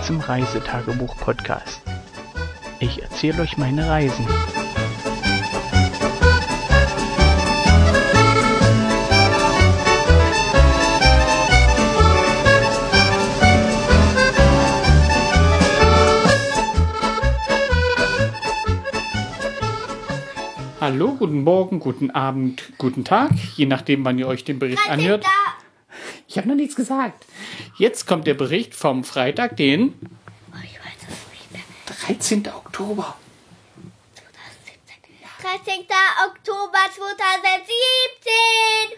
Willkommen zum Reisetagebuch-Podcast. Ich erzähle euch meine Reisen. Hallo, guten Morgen, guten Abend, guten Tag, je nachdem, wann ihr euch den Bericht anhört. Ich habe noch nichts gesagt. Jetzt kommt der Bericht vom Freitag, den Oh, ich weiß es nicht mehr. 13. Oktober. 13. Oktober 2017.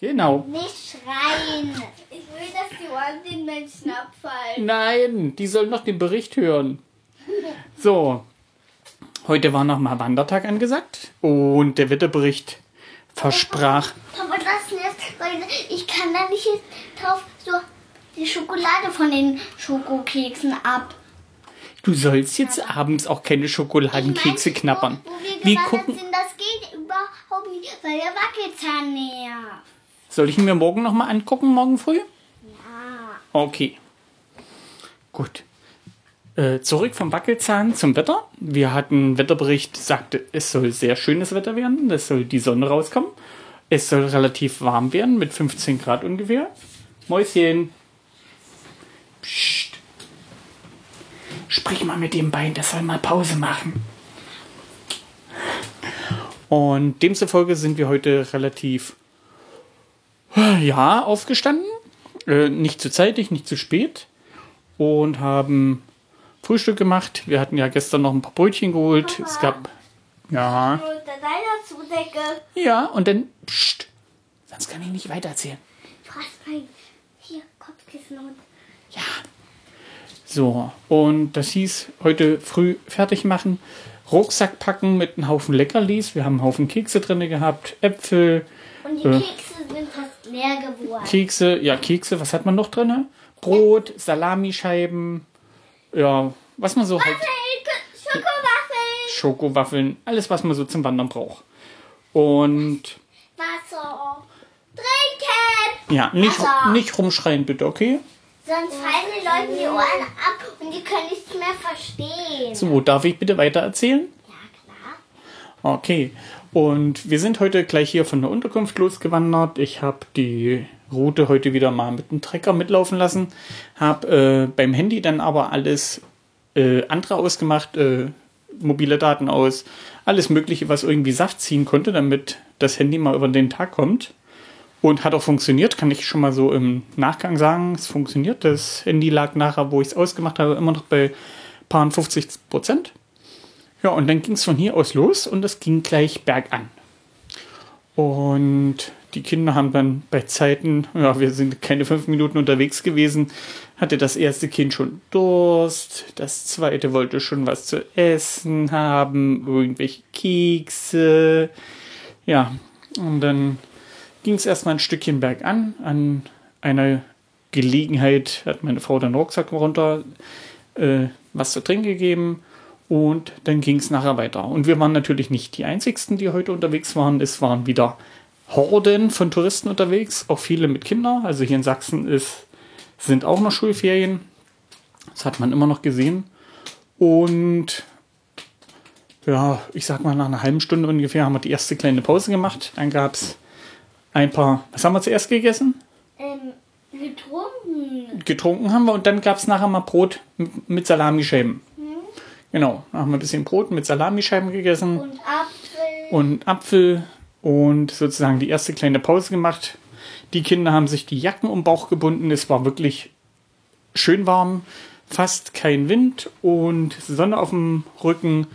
Genau. Nicht schreien. Ich will, dass die Ohren den Menschen abfallen. Nein, die sollen noch den Bericht hören. So, heute war nochmal Wandertag angesagt und der Wetterbericht versprach. Aber das weil ich kann da nicht drauf so die Schokolade von den Schokokeksen ab. Du sollst jetzt abends auch keine Schokoladenkekse Ich mein, knabbern. Wo, wo wir Wir gucken. sind, das geht überhaupt nicht, weil der Wackelzahn näher. Soll ich ihn mir morgen nochmal angucken, morgen früh? Ja. Okay. Gut. Äh, zurück vom Wackelzahn zum Wetter. Wir hatten Wetterbericht, sagte, es soll sehr schönes Wetter werden. Es soll die Sonne rauskommen. Es soll relativ warm werden, mit 15 Grad ungefähr. Mäuschen. Psst. Sprich mal mit dem Bein, das soll mal Pause machen. Und demzufolge sind wir heute relativ ja, aufgestanden. Äh, nicht zu zeitig, nicht zu spät. Und haben Frühstück gemacht. Wir hatten ja gestern noch ein paar Brötchen geholt. Es gab. Ja. Zudecke. Ja, und dann. Psst. Sonst kann ich nicht weitererzählen. Du hast mein hier Kopfkissen und Ja. So, und das hieß heute früh fertig machen. Rucksack packen mit einem Haufen Leckerlis. Wir haben einen Haufen Kekse drin gehabt. Äpfel, Und die Äh. Kekse sind fast leer geworden. Kekse, ja, Kekse, was hat man noch drin? Brot, Salamischeiben, ja, was man so halt. Schokowaffeln. Schokowaffeln, alles, was man so zum Wandern braucht. Und Wasser. Trinken. ja, nicht, Wasser. nicht rumschreien, bitte, okay? Sonst fallen den Leuten die Ohren ab und die können nichts mehr verstehen. So, darf ich bitte weiter erzählen? Ja, klar. Okay. Und wir sind heute gleich hier von der Unterkunft losgewandert. Ich habe die Route heute wieder mal mit dem Trecker mitlaufen lassen. Habe äh, beim Handy dann aber alles äh, andere ausgemacht, äh, mobile Daten aus, alles Mögliche, was irgendwie Saft ziehen konnte, damit das Handy mal über den Tag kommt. Und hat auch funktioniert, kann ich schon mal so im Nachgang sagen. Es funktioniert. Das Handy lag nachher, wo ich es ausgemacht habe, immer noch bei paar 50 Prozent. Ja, und dann ging es von hier aus los und es ging gleich bergan. Und die Kinder haben dann bei Zeiten, ja, wir sind keine fünf Minuten unterwegs gewesen, hatte das erste Kind schon Durst, das zweite wollte schon was zu essen haben, irgendwelche Kekse. Ja, und dann ging es erstmal ein Stückchen bergan. An einer Gelegenheit hat meine Frau den Rucksack runter, äh, was zu trinken gegeben und dann ging es nachher weiter. Und wir waren natürlich nicht die Einzigsten, die heute unterwegs waren. Es waren wieder Horden von Touristen unterwegs, auch viele mit Kindern. Also hier in Sachsen ist, sind auch noch Schulferien. Das hat man immer noch gesehen. Und ja, ich sag mal, nach einer halben Stunde ungefähr haben wir die erste kleine Pause gemacht. Dann gab es ein paar, was haben wir zuerst gegessen? Ähm, getrunken. getrunken haben wir und dann gab es nachher mal Brot mit, mit Salamischeiben. Genau, dann haben wir ein bisschen Brot mit Salamischeiben gegessen Und Apfel. und Apfel und sozusagen die erste kleine Pause gemacht. Die Kinder haben sich die Jacken um den Bauch gebunden. Es war wirklich schön warm, fast kein Wind und Sonne auf dem Rücken.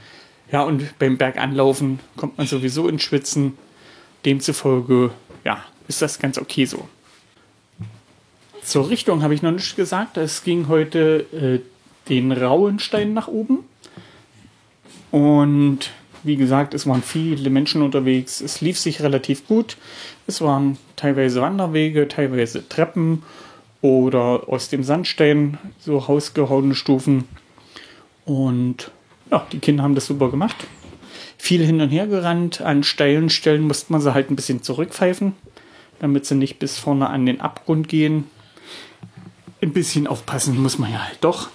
Ja, und beim Berganlaufen kommt man sowieso ins Schwitzen. Demzufolge, ja, ist das ganz okay so. Zur Richtung habe ich noch nicht gesagt. Es ging heute äh, den Rauenstein nach oben. Und wie gesagt, es waren viele Menschen unterwegs. Es lief sich relativ gut. Es waren teilweise Wanderwege, teilweise Treppen oder aus dem Sandstein so hausgehauene Stufen. Und ja, die Kinder haben das super gemacht. Viel hin und her gerannt. An steilen Stellen musste man sie halt ein bisschen zurückpfeifen, damit sie nicht bis vorne an den Abgrund gehen. ein bisschen aufpassen muss man ja halt doch.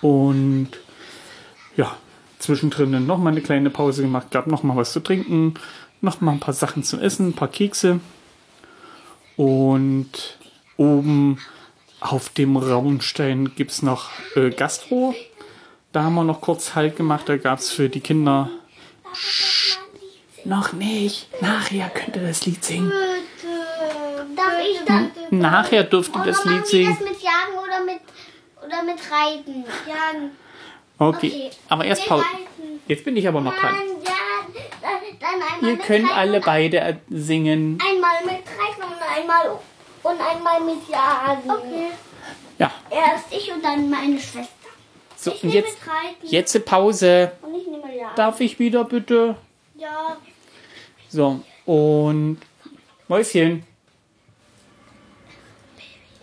Und ja, zwischendrin dann nochmal eine kleine Pause gemacht, gab nochmal was zu trinken, nochmal ein paar Sachen zu essen, ein paar Kekse. Und oben auf dem Raunstein gibt es noch äh, Gastro. Da haben wir noch kurz Halt gemacht. Da gab es für die Kinder. Noch nicht. Nachher könnt ihr das Lied singen. Darf ich dann? Nachher dürft ihr das Lied singen. das mit Jagen oder mit, oder mit Reiten? Jagen. Okay. Okay. Aber erst Pause. Jetzt bin ich aber noch dran. Ja, Ihr könnt alle beide äh, singen. Einmal mit Reiten und einmal, und einmal mit Jagen. Okay. Ja. Erst ich und dann meine Schwester. So, Ich und jetzt, jetzt Pause. und ich nehme Jagen. Darf ich wieder bitte? Ja. So, und Mäuschen.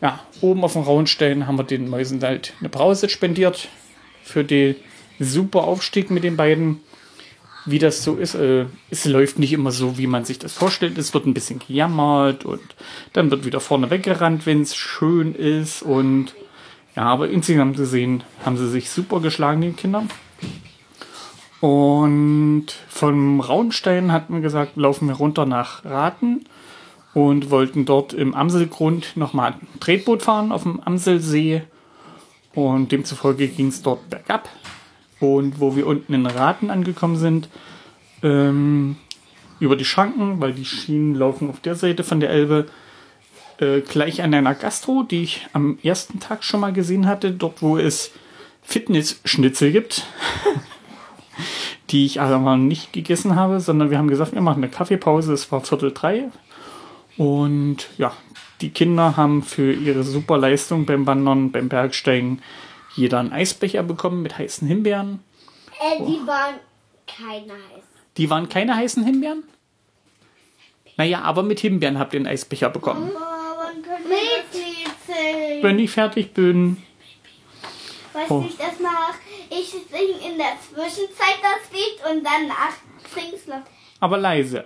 Ja, oben auf dem Rauenstein haben wir den Mäusen halt eine Brause spendiert für den super Aufstieg mit den beiden. Wie das so ist, äh, es läuft nicht immer so, wie man sich das vorstellt. Es wird ein bisschen gejammert und dann wird wieder vorne weggerannt, wenn es schön ist. Und ja, aber insgesamt gesehen haben sie sich super geschlagen, die Kinder. Und vom Raunstein hatten wir gesagt, laufen wir runter nach Raten und wollten dort im Amselgrund nochmal ein Tretboot fahren auf dem Amselsee. Und demzufolge ging es dort bergab. Und wo wir unten in Raten angekommen sind, ähm, über die Schranken, weil die Schienen laufen auf der Seite von der Elbe, äh, gleich an einer Gastro, die ich am ersten Tag schon mal gesehen hatte, dort wo es Fitness-Schnitzel gibt die ich aber nicht gegessen habe, sondern wir haben gesagt, wir machen eine Kaffeepause. Es war Viertel drei. Und ja, die Kinder haben für ihre super Leistung beim Wandern, beim Bergsteigen jeder einen Eisbecher bekommen mit heißen Himbeeren. Äh, die waren keine heiß. Die waren keine heißen Himbeeren? Naja, aber mit Himbeeren habt ihr einen Eisbecher bekommen. Oh, wann können wir? Wenn ich fertig bin. Weiß Oh. nicht, das mach ich sing in der Zwischenzeit das Lied und danach sing's noch. Aber leise.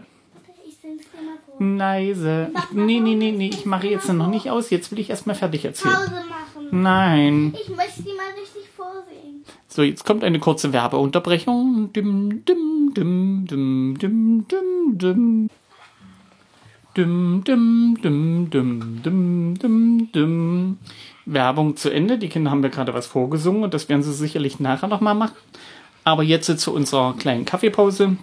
Ich sing's dir mal vor. Leise. Ich, nee, nee, nee, nee. Ich mache jetzt noch nicht aus. Jetzt will ich erstmal fertig erzählen. Pause machen. Nein. Ich möchte die mal richtig vorsingen. So, jetzt kommt eine kurze Werbeunterbrechung. Dim, dim, dim, dim, dim, dim, dim. Dim, dim, dim, dim, dim, dim, dim. Werbung zu Ende. Die Kinder haben mir gerade was vorgesungen und das werden sie sicherlich nachher nochmal machen. Aber jetzt zu unserer kleinen Kaffeepause.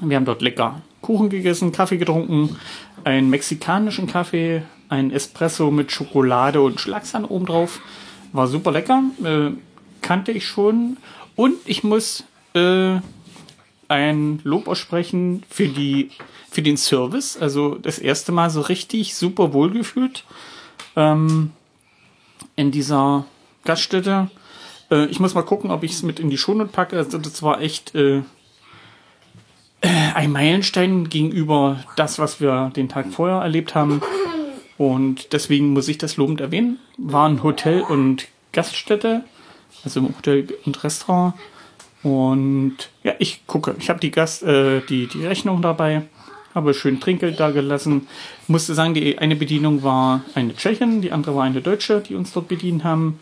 Wir haben dort lecker Kuchen gegessen, Kaffee getrunken, einen mexikanischen Kaffee, ein Espresso mit Schokolade und Schlagsahne obendrauf. War super lecker. Äh, kannte ich schon. Und ich muss äh, ein Lob aussprechen für, die, für den Service. Also das erste Mal so richtig super wohlgefühlt ähm, in dieser Gaststätte. Äh, ich muss mal gucken, ob ich es mit in die Shownote packe. Also das war echt äh, ein Meilenstein gegenüber das, was wir den Tag vorher erlebt haben. Und deswegen muss ich das lobend erwähnen. War ein Hotel und Gaststätte, also Hotel und Restaurant. Und ja, ich gucke. Ich habe die Gast, äh, die, die Rechnung dabei, habe schön Trinkgeld da gelassen. Musste sagen, die eine Bedienung war eine Tschechin, die andere war eine Deutsche, die uns dort bedient haben.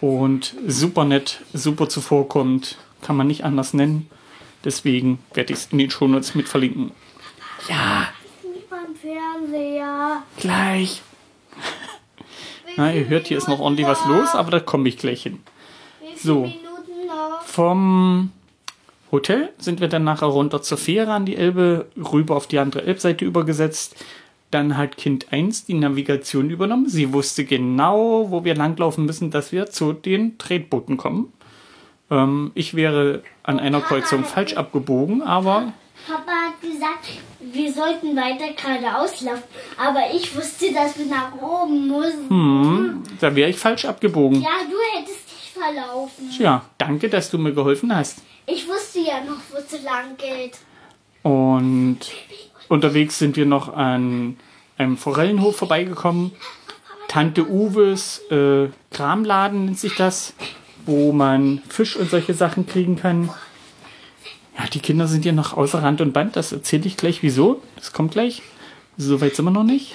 Und super nett, super zuvorkommend, kann man nicht anders nennen. Deswegen werde ich es in den Shownotes mit verlinken. Ja, Nicht beim Fernseher. gleich. Na, ihr hört, hier ist noch ordentlich was los, aber da komme ich gleich hin. So. Vom Hotel sind wir dann nachher runter zur Fähre an die Elbe, rüber auf die andere Elbseite übergesetzt. Dann hat Kind 1 die Navigation übernommen. Sie wusste genau, wo wir langlaufen müssen, dass wir zu den Tretbooten kommen. Ähm, ich wäre an einer Kreuzung falsch abgebogen, aber Papa hat gesagt, wir sollten weiter geradeaus laufen. Aber ich wusste, dass wir nach oben müssen. hm, da wäre ich falsch abgebogen. Ja, du hättest dich verlaufen. Ja, danke, dass du mir geholfen hast. Ich wusste ja noch, wo es lang geht. Und unterwegs sind wir noch an einem Forellenhof vorbeigekommen. Tante Uwes äh, Kramladen nennt sich das, wo man Fisch und solche Sachen kriegen kann. Ja, die Kinder sind hier noch außer Rand und Band. Das erzähle ich gleich, wieso. Das kommt gleich. So weit sind wir noch nicht.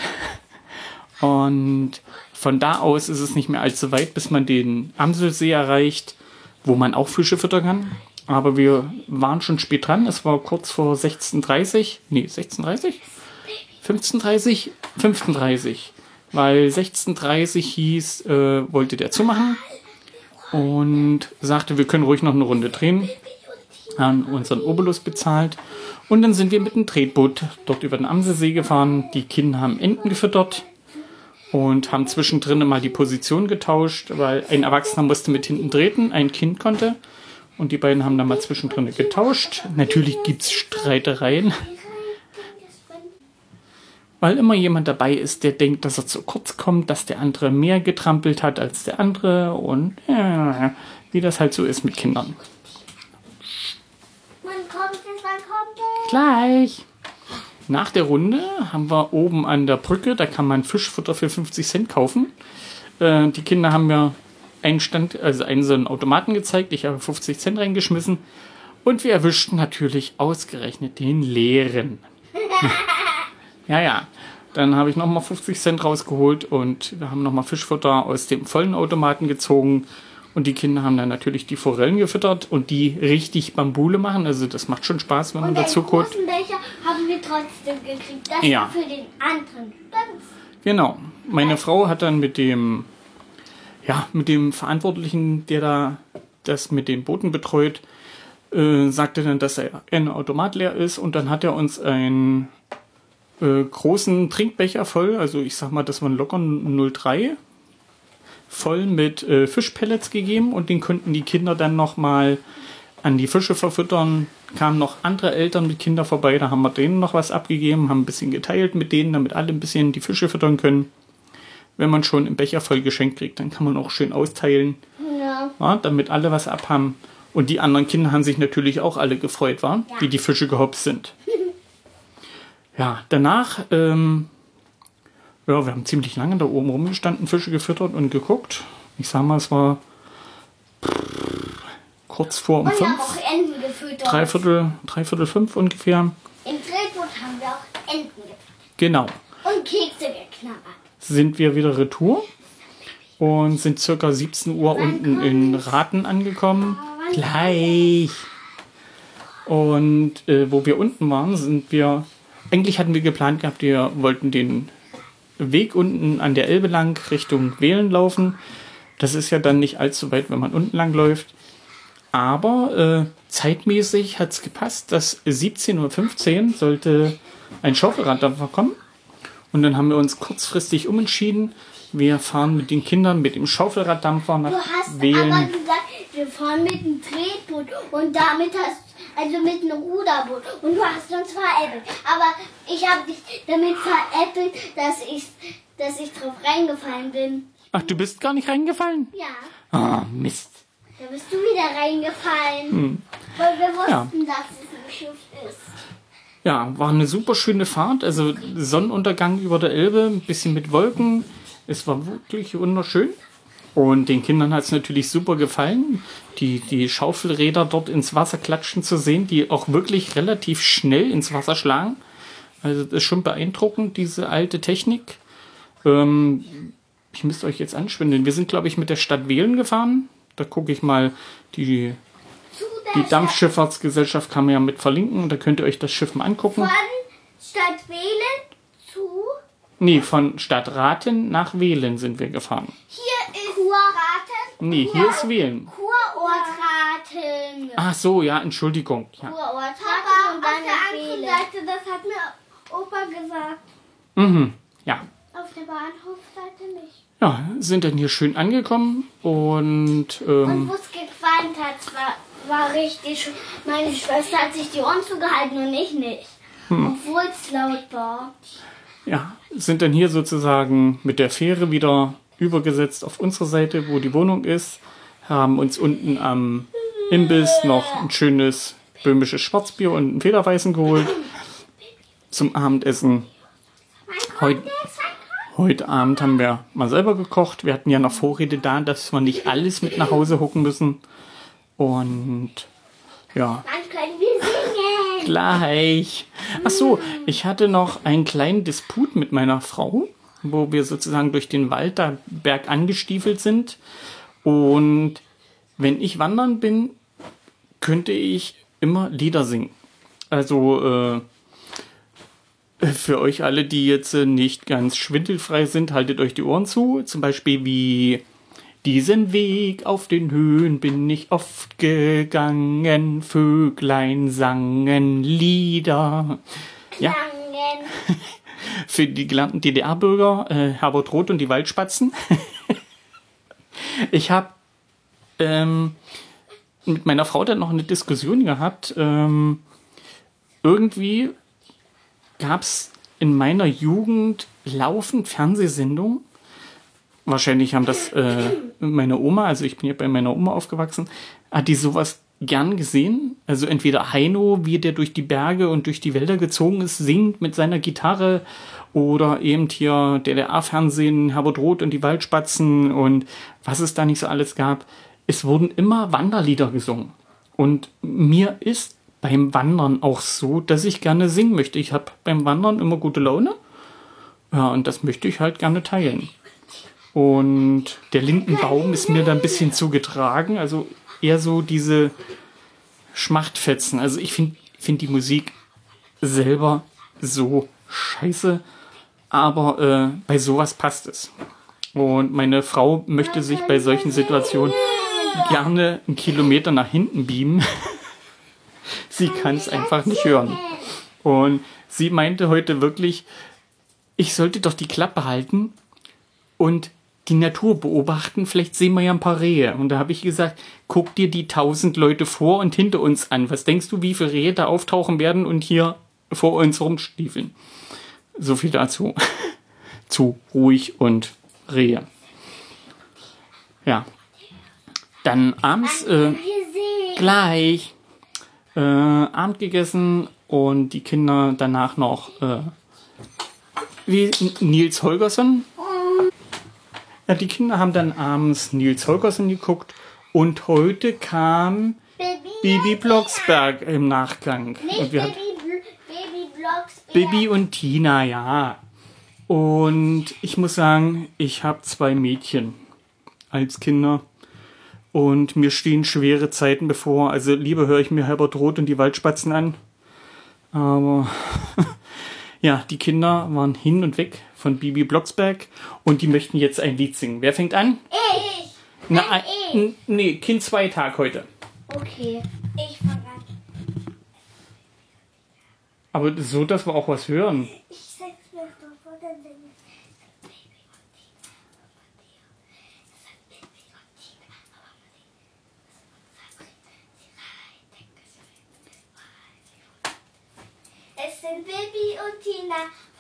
Und von da aus ist es nicht mehr allzu weit, bis man den Amselsee erreicht, wo man auch Fische füttern kann. Aber wir waren schon spät dran. Es war kurz vor 16.30 Nee, 16.30 15.30 15.30 Weil 16.30 hieß, äh, wollte der zumachen und sagte, wir können ruhig noch eine Runde drehen. Haben unseren Obolus bezahlt. Und dann sind wir mit dem Tretboot dort über den Amselsee gefahren. Die Kinder haben Enten gefüttert und haben zwischendrin mal die Position getauscht, weil ein Erwachsener musste mit hinten treten, ein Kind konnte. Und die beiden haben dann mal zwischendrin getauscht. Natürlich gibt es Streitereien. Weil immer jemand dabei ist, der denkt, dass er zu kurz kommt, dass der andere mehr getrampelt hat als der andere und ja, wie das halt so ist mit Kindern. Wann kommt es? Wann kommt es? Gleich. Nach der Runde haben wir oben an der Brücke, da kann man Fischfutter für 50 Cent kaufen. Äh, die Kinder haben mir einen Stand, also einen so einen Automaten gezeigt. Ich habe 50 Cent reingeschmissen. Und wir erwischten natürlich ausgerechnet den leeren. ja, ja. Dann habe ich nochmal 50 Cent rausgeholt und wir haben nochmal Fischfutter aus dem vollen Automaten gezogen. Und die Kinder haben dann natürlich die Forellen gefüttert und die richtig Bambule machen. Also das macht schon Spaß, wenn man Und dazu guckt. großen Becher haben wir trotzdem gekriegt. Das Ja. für den anderen. Ganz Genau. Meine Frau hat dann mit dem, ja, mit dem Verantwortlichen, der da das mit den Booten betreut, äh, sagte dann, dass er ein Automat leer ist und dann hat er uns einen äh, großen Trinkbecher voll, also ich sag mal, das waren locker 03, voll mit äh, Fischpellets gegeben und den konnten die Kinder dann nochmal an die Fische verfüttern. Kamen noch andere Eltern mit Kindern vorbei, da haben wir denen noch was abgegeben, haben ein bisschen geteilt mit denen, damit alle ein bisschen die Fische füttern können. Wenn man schon einen Becher voll geschenkt kriegt, dann kann man auch schön austeilen, ja. ja, damit alle was abhaben. Und die anderen Kinder haben sich natürlich auch alle gefreut, war, Ja. wie die Fische gehopst sind. ja, danach, ähm, ja, wir haben ziemlich lange da oben rumgestanden, Fische gefüttert und geguckt. Ich sag mal, es war kurz vor um Und wir haben fünf, auch Enten gefüttert. dreiviertel, dreiviertel fünf ungefähr. Im Drehboot haben wir auch Enten gefüttert. Genau. Und Kekse geknabbert. sind wir wieder retour und sind circa 17 Uhr unten in Raten angekommen. Gleich. Und äh, wo wir unten waren, sind wir. Eigentlich hatten wir geplant gehabt, wir wollten den Weg unten an der Elbe lang Richtung Wählen laufen. Das ist ja dann nicht allzu weit, wenn man unten lang läuft. Aber äh, zeitmäßig hat es gepasst, dass 17.15 Uhr sollte ein Schaufelraddampfer kommen. Und dann haben wir uns kurzfristig umentschieden. Wir fahren mit den Kindern mit dem Schaufelraddampfer Du nach hast aber Wählen. gesagt, wir fahren mit einem Drehboot und damit hast also mit einem Ruderboot und du hast uns veräppelt. Aber ich habe dich damit veräppelt, dass ich, dass ich drauf reingefallen bin. Ach, du bist gar nicht reingefallen? Ja, Ah, Mist. da bist du wieder reingefallen. Weil wir wussten, Hm. Ja. dass es ein Schiff ist. Ja, war eine super schöne Fahrt. Also Sonnenuntergang über der Elbe, ein bisschen mit Wolken. Es war wirklich wunderschön. Und den Kindern hat es natürlich super gefallen, die, die Schaufelräder dort ins Wasser klatschen zu sehen, die auch wirklich relativ schnell ins Wasser schlagen. Also das ist schon beeindruckend, diese alte Technik. Ähm, ich müsste euch jetzt anschwindeln. Wir sind, glaube ich, mit der Stadt Wählen gefahren. Da gucke ich mal die, die Dampfschifffahrtsgesellschaft kann man ja mit verlinken. Da könnt ihr euch das Schiff mal angucken. Von Stadt Wählen zu Nee, von Stadt Rathen nach Wählen sind wir gefahren. hier. Nee, hier ist Wählen. Kurortraten. Ach so, ja, Entschuldigung. Ja. Kurortraten und dann auf der anderen Seite, das hat mir Opa gesagt. Mhm. Ja. Auf der Bahnhofseite nicht. Ja, sind dann hier schön angekommen und Und ähm, wo es gefallen hat, war, war richtig schön. Meine Schwester hat sich die Ohren zugehalten und ich nicht. Obwohl es laut war. ja, sind dann hier sozusagen mit der Fähre wieder übergesetzt auf unsere Seite, wo die Wohnung ist, haben uns unten am Imbiss noch ein schönes böhmisches Schwarzbier und einen Federweißen geholt zum Abendessen. Heute, heute Abend haben wir mal selber gekocht. Wir hatten ja noch Vorräte da, dass wir nicht alles mit nach Hause hucken müssen. Und ja, Dann können wir singen. gleich. Ach so, ich hatte noch einen kleinen Disput mit meiner Frau. Wo wir sozusagen durch den Wald da bergan gestiefelt sind. Und wenn ich wandern bin, könnte ich immer Lieder singen. Also äh, für euch alle, die jetzt äh, nicht ganz schwindelfrei sind, haltet euch die Ohren zu. Zum Beispiel wie diesen Weg auf den Höhen bin ich oft gegangen, Vöglein sangen Lieder. Ja, Langen. für die gelernten DDR-Bürger, äh, Herbert Roth und die Waldspatzen. ich habe ähm, mit meiner Frau dann noch eine Diskussion gehabt. Ähm, irgendwie gab es in meiner Jugend laufend Fernsehsendungen. Wahrscheinlich haben das äh, meine Oma, also ich bin ja bei meiner Oma aufgewachsen, hat die sowas gern gesehen. Also entweder Heino, wie der durch die Berge und durch die Wälder gezogen ist, singt mit seiner Gitarre oder eben hier DDR-Fernsehen, Herbert Roth und die Waldspatzen und was es da nicht so alles gab. Es wurden immer Wanderlieder gesungen. Und mir ist beim Wandern auch so, dass ich gerne singen möchte. Ich habe beim Wandern immer gute Laune. Ja, und das möchte ich halt gerne teilen. Und der Lindenbaum ist mir da ein bisschen zugetragen. Also eher so diese Schmachtfetzen. Also ich finde find die Musik selber so scheiße. Aber äh, bei sowas passt es. Und meine Frau möchte sich bei solchen Situationen gerne einen Kilometer nach hinten beamen. sie kann es einfach nicht hören. Und sie meinte heute wirklich, ich sollte doch die Klappe halten und die Natur beobachten. Vielleicht sehen wir ja ein paar Rehe. Und da habe ich gesagt, guck dir die tausend Leute vor und hinter uns an. Was denkst du, wie viele Rehe da auftauchen werden und hier vor uns rumstiefeln? So viel dazu. Zu ruhig und Rehe. Ja. Dann abends äh, gleich äh, Abend gegessen und die Kinder danach noch äh, wie Nils Holgersson. Ja, die Kinder haben dann abends Nils Holgersson geguckt und heute kam Bibi Blocksberg im Nachgang. Nicht Und wir hatten- Baby, Bl- Baby Blocks. Bibi und Tina, ja. Und ich muss sagen, ich habe zwei Mädchen als Kinder. Und mir stehen schwere Zeiten bevor. Also lieber höre ich mir Herbert Roth und die Waldspatzen an. Aber ja, die Kinder waren hin und weg von Bibi Blocksberg und die möchten jetzt ein Lied singen. Wer fängt an? Ich. Na, ein, ich. nee, Kind zwei Tag heute. Okay. Ich fange an. Aber so, dass wir auch was hören. Ich sag's mir vor, dann singe. Es sind Bibi und Tina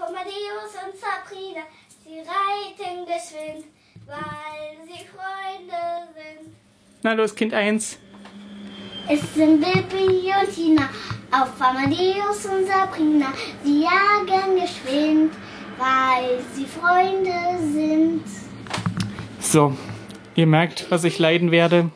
Matthäus und Sabrina. Sie reiten geschwind, weil sie Freunde sind. Na los, Kind eins. Es sind Bibi und Tina auf Amadeus und Sabrina. Sie jagen geschwind, weil sie Freunde sind. So, ihr merkt, was ich leiden werde.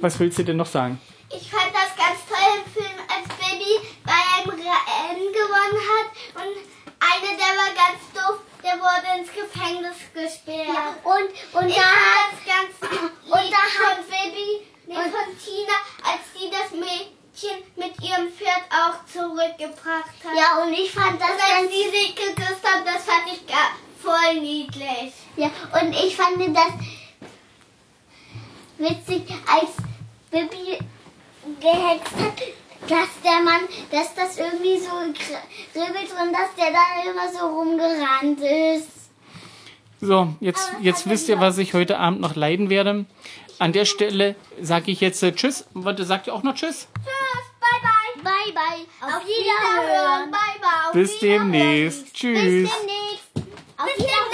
Was willst du denn noch sagen? Ich fand das ganz toll im Film, als Baby bei einem Rennen gewonnen hat und einer, der war ganz doof, der wurde ins Gefängnis gesperrt. und und Ich da hat ganz und da von hat Baby, nee, und- von Tina, als sie das Mädchen mit ihrem Pferd auch zurückgebracht hat. ja und ich fand das Und als ganz sie sich geküsst haben, das fand ich gar voll niedlich. ja und ich fand das witzig, als Bibi gehext hat, dass der Mann, dass das irgendwie so kribbelt und dass der da immer so rumgerannt ist. So, jetzt, jetzt wisst ihr, was ich heute Abend noch leiden werde. An der Stelle sage ich jetzt äh, Tschüss. Warte, sagt ihr auch noch Tschüss? Tschüss, bye bye. Bye bye. Auf, Wiederhören, bye bye. Auf Bis Wiederhören. demnächst. Tschüss. Bis demnächst. Auf Bis demnächst.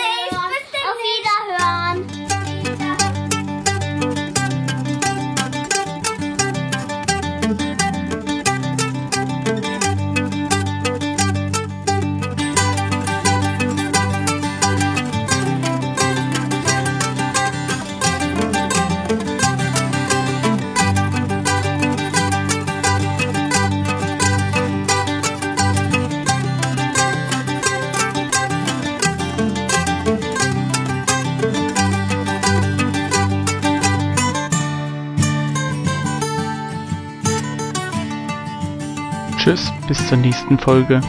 Zur nächsten Folge.